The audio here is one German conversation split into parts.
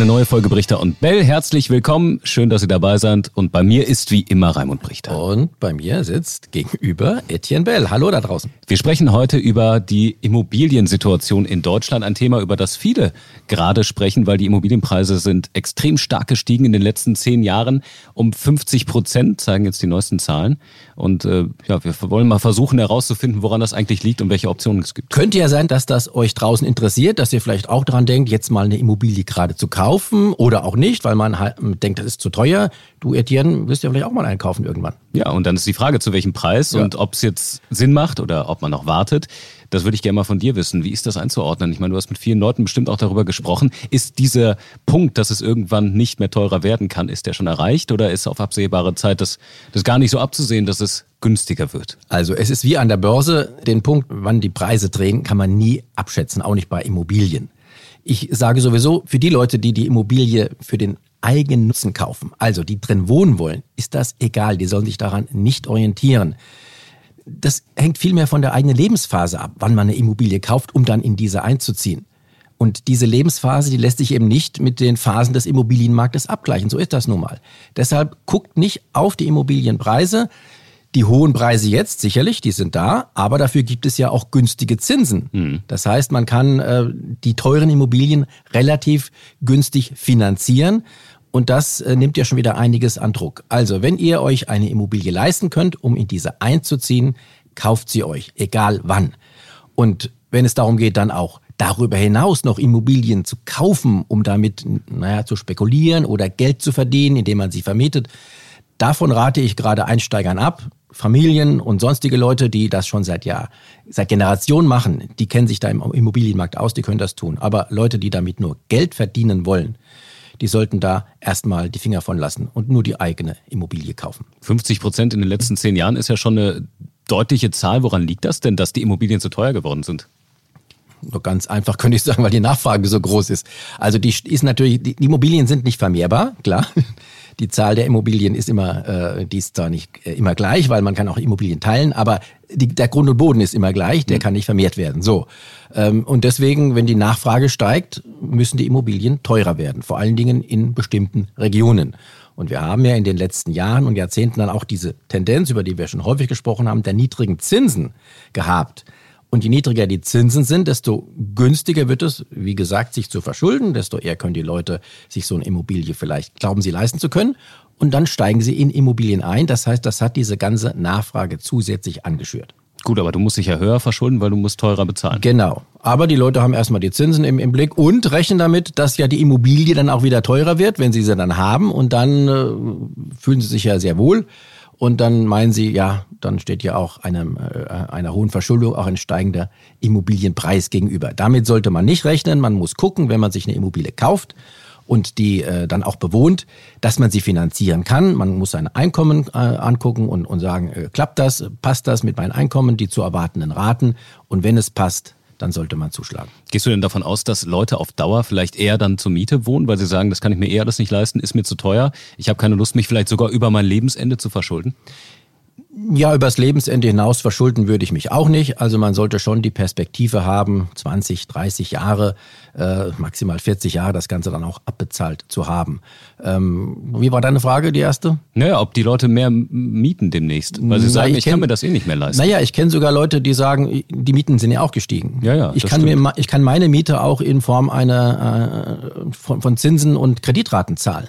Eine neue Folge Brichter und Bell. Herzlich willkommen. Schön, dass Sie dabei sind. Und bei mir ist wie immer Raimund Brichter. Und bei mir sitzt gegenüber Etienne Bell. Hallo da draußen. Wir sprechen heute über die Immobiliensituation in Deutschland. Ein Thema, über das viele gerade sprechen, weil die Immobilienpreise sind extrem stark gestiegen in den letzten zehn Jahren. Um 50 Prozent zeigen jetzt die neuesten Zahlen. Und äh, ja, wir wollen mal versuchen herauszufinden, woran das eigentlich liegt und welche Optionen es gibt. Könnte ja sein, dass das euch draußen interessiert, dass ihr vielleicht auch daran denkt, jetzt mal eine Immobilie gerade zu kaufen kaufen oder auch nicht, weil man halt denkt, das ist zu teuer. Du, Etienne, wirst ja vielleicht auch mal einkaufen irgendwann. Ja, und dann ist die Frage, zu welchem Preis ja. und ob es jetzt Sinn macht oder ob man noch wartet. Das würde ich gerne mal von dir wissen. Wie ist das einzuordnen? Ich meine, du hast mit vielen Leuten bestimmt auch darüber gesprochen. Ist dieser Punkt, dass es irgendwann nicht mehr teurer werden kann, ist der schon erreicht oder ist auf absehbare Zeit das, das gar nicht so abzusehen, dass es günstiger wird? Also es ist wie an der Börse. Den Punkt, wann die Preise drehen, kann man nie abschätzen, auch nicht bei Immobilien. Ich sage sowieso, für die Leute, die die Immobilie für den eigenen Nutzen kaufen, also die drin wohnen wollen, ist das egal. Die sollen sich daran nicht orientieren. Das hängt vielmehr von der eigenen Lebensphase ab, wann man eine Immobilie kauft, um dann in diese einzuziehen. Und diese Lebensphase, die lässt sich eben nicht mit den Phasen des Immobilienmarktes abgleichen. So ist das nun mal. Deshalb guckt nicht auf die Immobilienpreise, die hohen Preise jetzt, sicherlich, die sind da, aber dafür gibt es ja auch günstige Zinsen. Mhm. Das heißt, man kann äh, die teuren Immobilien relativ günstig finanzieren. Und das äh, nimmt ja schon wieder einiges an Druck. Also, wenn ihr euch eine Immobilie leisten könnt, um in diese einzuziehen, kauft sie euch, egal wann. Und wenn es darum geht, dann auch darüber hinaus noch Immobilien zu kaufen, um damit, naja, zu spekulieren oder Geld zu verdienen, indem man sie vermietet, davon rate ich gerade Einsteigern ab. Familien und sonstige Leute, die das schon seit Jahr, seit Generationen machen, die kennen sich da im Immobilienmarkt aus, die können das tun. Aber Leute, die damit nur Geld verdienen wollen, die sollten da erstmal die Finger von lassen und nur die eigene Immobilie kaufen. 50 Prozent in den letzten zehn Jahren ist ja schon eine deutliche Zahl. Woran liegt das denn, dass die Immobilien so teuer geworden sind? Nur ganz einfach könnte ich sagen, weil die Nachfrage so groß ist. Also die ist natürlich, die Immobilien sind nicht vermehrbar, klar. Die Zahl der Immobilien ist immer, äh, die ist zwar nicht äh, immer gleich, weil man kann auch Immobilien teilen, aber die, der Grund und Boden ist immer gleich, der mhm. kann nicht vermehrt werden. So. Ähm, und deswegen, wenn die Nachfrage steigt, müssen die Immobilien teurer werden, vor allen Dingen in bestimmten Regionen. Und wir haben ja in den letzten Jahren und Jahrzehnten dann auch diese Tendenz, über die wir schon häufig gesprochen haben, der niedrigen Zinsen gehabt. Und je niedriger die Zinsen sind, desto günstiger wird es, wie gesagt, sich zu verschulden, desto eher können die Leute sich so eine Immobilie vielleicht glauben, sie leisten zu können. Und dann steigen sie in Immobilien ein. Das heißt, das hat diese ganze Nachfrage zusätzlich angeschürt. Gut, aber du musst dich ja höher verschulden, weil du musst teurer bezahlen. Genau. Aber die Leute haben erstmal die Zinsen im, im Blick und rechnen damit, dass ja die Immobilie dann auch wieder teurer wird, wenn sie sie dann haben. Und dann äh, fühlen sie sich ja sehr wohl. Und dann meinen sie, ja, dann steht ja auch einem, äh, einer hohen Verschuldung auch ein steigender Immobilienpreis gegenüber. Damit sollte man nicht rechnen. Man muss gucken, wenn man sich eine Immobilie kauft und die äh, dann auch bewohnt, dass man sie finanzieren kann. Man muss sein Einkommen äh, angucken und, und sagen, äh, klappt das, passt das mit meinen Einkommen, die zu erwartenden Raten. Und wenn es passt, dann sollte man zuschlagen. Gehst du denn davon aus, dass Leute auf Dauer vielleicht eher dann zur Miete wohnen, weil sie sagen, das kann ich mir eher alles nicht leisten, ist mir zu teuer, ich habe keine Lust, mich vielleicht sogar über mein Lebensende zu verschulden? Ja, übers Lebensende hinaus verschulden würde ich mich auch nicht. Also man sollte schon die Perspektive haben, 20, 30 Jahre, äh, maximal 40 Jahre das Ganze dann auch abbezahlt zu haben. Ähm, wie war deine Frage, die erste? Naja, ob die Leute mehr mieten demnächst. Weil sie Na, sagen, ich, ich kenn, kann mir das eh nicht mehr leisten. Naja, ich kenne sogar Leute, die sagen, die Mieten sind ja auch gestiegen. Ja, ja. Ich, kann, mir, ich kann meine Miete auch in Form einer, äh, von, von Zinsen und Kreditraten zahlen.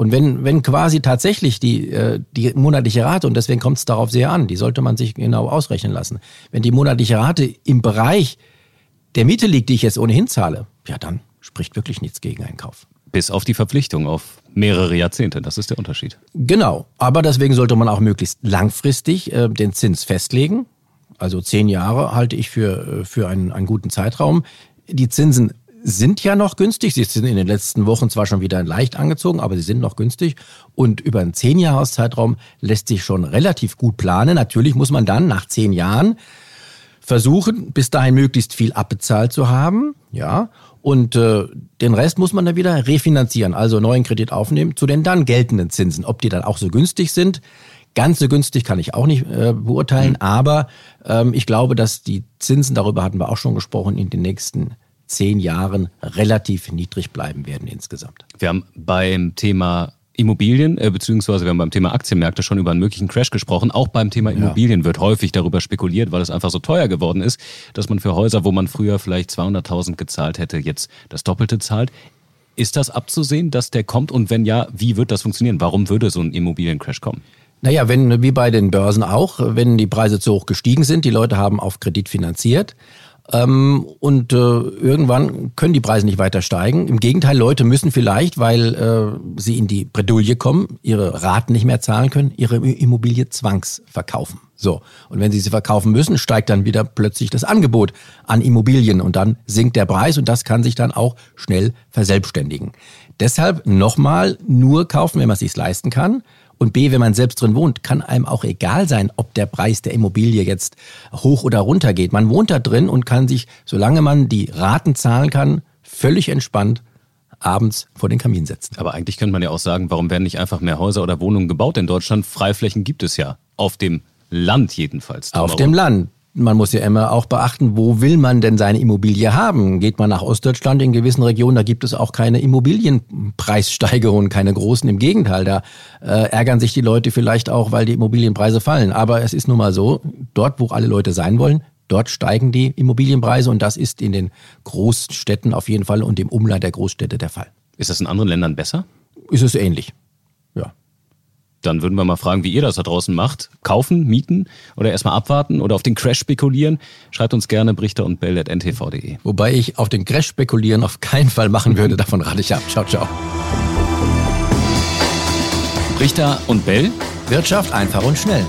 Und wenn, wenn quasi tatsächlich die, äh, die monatliche Rate, und deswegen kommt es darauf sehr an, die sollte man sich genau ausrechnen lassen, wenn die monatliche Rate im Bereich der Miete liegt, die ich jetzt ohnehin zahle, ja, dann spricht wirklich nichts gegen einen Kauf. Bis auf die Verpflichtung auf mehrere Jahrzehnte, das ist der Unterschied. Genau, aber deswegen sollte man auch möglichst langfristig äh, den Zins festlegen. Also zehn Jahre halte ich für, äh, für einen, einen guten Zeitraum. Die Zinsen sind ja noch günstig. Sie sind in den letzten Wochen zwar schon wieder leicht angezogen, aber sie sind noch günstig. Und über einen Zehnjahreszeitraum lässt sich schon relativ gut planen. Natürlich muss man dann nach zehn Jahren versuchen, bis dahin möglichst viel abbezahlt zu haben, ja, und äh, den Rest muss man dann wieder refinanzieren, also neuen Kredit aufnehmen zu den dann geltenden Zinsen. Ob die dann auch so günstig sind, ganz so günstig kann ich auch nicht äh, beurteilen, mhm. aber ähm, ich glaube, dass die Zinsen, darüber hatten wir auch schon gesprochen, in den nächsten zehn Jahren relativ niedrig bleiben werden insgesamt. Wir haben beim Thema Immobilien, äh, beziehungsweise wir haben beim Thema Aktienmärkte schon über einen möglichen Crash gesprochen. Auch beim Thema Immobilien ja. wird häufig darüber spekuliert, weil es einfach so teuer geworden ist, dass man für Häuser, wo man früher vielleicht 200.000 gezahlt hätte, jetzt das Doppelte zahlt. Ist das abzusehen, dass der kommt? Und wenn ja, wie wird das funktionieren? Warum würde so ein Immobiliencrash kommen? Naja, wenn, wie bei den Börsen auch, wenn die Preise zu hoch gestiegen sind, die Leute haben auf Kredit finanziert ähm, und äh, irgendwann können die Preise nicht weiter steigen. Im Gegenteil, Leute müssen vielleicht, weil äh, sie in die Bredouille kommen, ihre Raten nicht mehr zahlen können, ihre Immobilie zwangsverkaufen. So. Und wenn sie sie verkaufen müssen, steigt dann wieder plötzlich das Angebot an Immobilien und dann sinkt der Preis und das kann sich dann auch schnell verselbstständigen. Deshalb nochmal nur kaufen, wenn man es sich leisten kann. Und B, wenn man selbst drin wohnt, kann einem auch egal sein, ob der Preis der Immobilie jetzt hoch oder runter geht. Man wohnt da drin und kann sich, solange man die Raten zahlen kann, völlig entspannt abends vor den Kamin setzen. Aber eigentlich könnte man ja auch sagen, warum werden nicht einfach mehr Häuser oder Wohnungen gebaut in Deutschland? Freiflächen gibt es ja. Auf dem Land jedenfalls. Auf dem Land man muss ja immer auch beachten, wo will man denn seine Immobilie haben? Geht man nach Ostdeutschland in gewissen Regionen, da gibt es auch keine Immobilienpreissteigerungen, keine großen. Im Gegenteil, da äh, ärgern sich die Leute vielleicht auch, weil die Immobilienpreise fallen. Aber es ist nun mal so, dort, wo alle Leute sein wollen, dort steigen die Immobilienpreise und das ist in den Großstädten auf jeden Fall und im Umland der Großstädte der Fall. Ist das in anderen Ländern besser? Ist es ähnlich. Dann würden wir mal fragen, wie ihr das da draußen macht. Kaufen, mieten oder erstmal abwarten oder auf den Crash spekulieren? Schreibt uns gerne brichter und bell.ntv.de. Wobei ich auf den Crash spekulieren auf keinen Fall machen würde. Davon rate ich ab. Ciao, ciao. Brichter und Bell. Wirtschaft einfach und schnell.